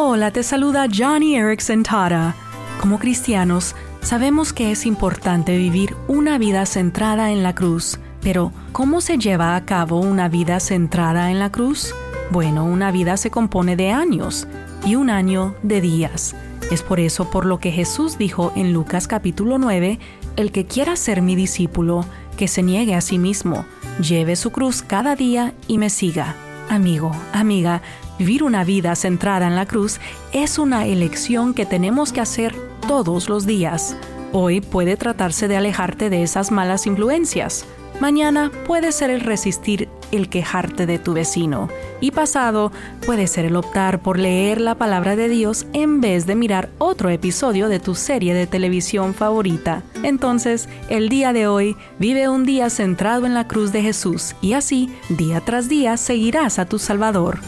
Hola, te saluda Johnny Erickson Tara. Como cristianos, sabemos que es importante vivir una vida centrada en la cruz, pero ¿cómo se lleva a cabo una vida centrada en la cruz? Bueno, una vida se compone de años y un año de días. Es por eso por lo que Jesús dijo en Lucas capítulo 9, el que quiera ser mi discípulo, que se niegue a sí mismo, lleve su cruz cada día y me siga. Amigo, amiga, vivir una vida centrada en la cruz es una elección que tenemos que hacer todos los días. Hoy puede tratarse de alejarte de esas malas influencias. Mañana puede ser el resistir el quejarte de tu vecino. Y pasado puede ser el optar por leer la palabra de Dios en vez de mirar otro episodio de tu serie de televisión favorita. Entonces, el día de hoy vive un día centrado en la cruz de Jesús y así, día tras día, seguirás a tu Salvador.